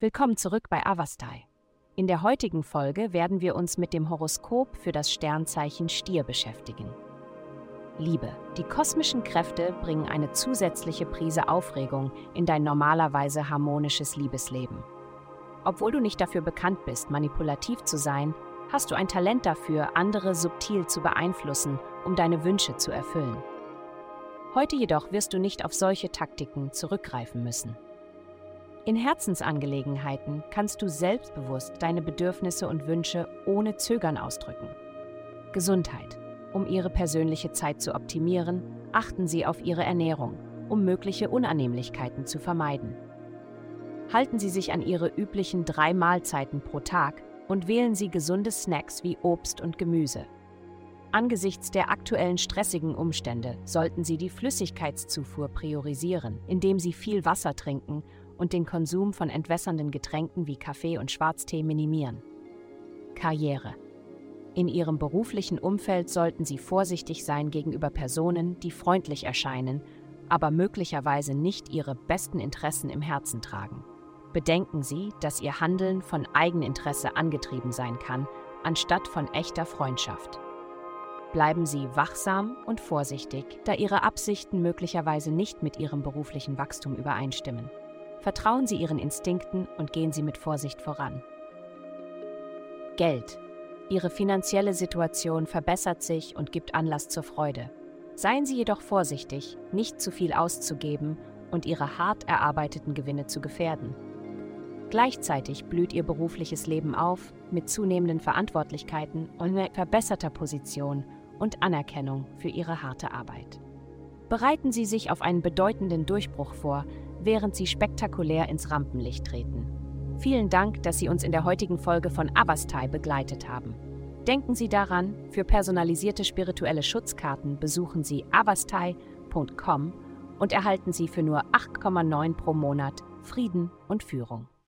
Willkommen zurück bei Avastai. In der heutigen Folge werden wir uns mit dem Horoskop für das Sternzeichen Stier beschäftigen. Liebe. Die kosmischen Kräfte bringen eine zusätzliche Prise Aufregung in dein normalerweise harmonisches Liebesleben. Obwohl du nicht dafür bekannt bist, manipulativ zu sein, hast du ein Talent dafür, andere subtil zu beeinflussen, um deine Wünsche zu erfüllen. Heute jedoch wirst du nicht auf solche Taktiken zurückgreifen müssen. In Herzensangelegenheiten kannst du selbstbewusst deine Bedürfnisse und Wünsche ohne Zögern ausdrücken. Gesundheit. Um ihre persönliche Zeit zu optimieren, achten sie auf ihre Ernährung, um mögliche Unannehmlichkeiten zu vermeiden. Halten Sie sich an Ihre üblichen drei Mahlzeiten pro Tag und wählen Sie gesunde Snacks wie Obst und Gemüse. Angesichts der aktuellen stressigen Umstände sollten Sie die Flüssigkeitszufuhr priorisieren, indem Sie viel Wasser trinken und den Konsum von entwässernden Getränken wie Kaffee und Schwarztee minimieren. Karriere. In Ihrem beruflichen Umfeld sollten Sie vorsichtig sein gegenüber Personen, die freundlich erscheinen, aber möglicherweise nicht Ihre besten Interessen im Herzen tragen. Bedenken Sie, dass Ihr Handeln von Eigeninteresse angetrieben sein kann, anstatt von echter Freundschaft. Bleiben Sie wachsam und vorsichtig, da Ihre Absichten möglicherweise nicht mit Ihrem beruflichen Wachstum übereinstimmen. Vertrauen Sie Ihren Instinkten und gehen Sie mit Vorsicht voran. Geld. Ihre finanzielle Situation verbessert sich und gibt Anlass zur Freude. Seien Sie jedoch vorsichtig, nicht zu viel auszugeben und Ihre hart erarbeiteten Gewinne zu gefährden. Gleichzeitig blüht Ihr berufliches Leben auf mit zunehmenden Verantwortlichkeiten und verbesserter Position und Anerkennung für Ihre harte Arbeit. Bereiten Sie sich auf einen bedeutenden Durchbruch vor, während Sie spektakulär ins Rampenlicht treten. Vielen Dank, dass Sie uns in der heutigen Folge von Avastai begleitet haben. Denken Sie daran, für personalisierte spirituelle Schutzkarten besuchen Sie avastai.com und erhalten Sie für nur 8,9 pro Monat Frieden und Führung.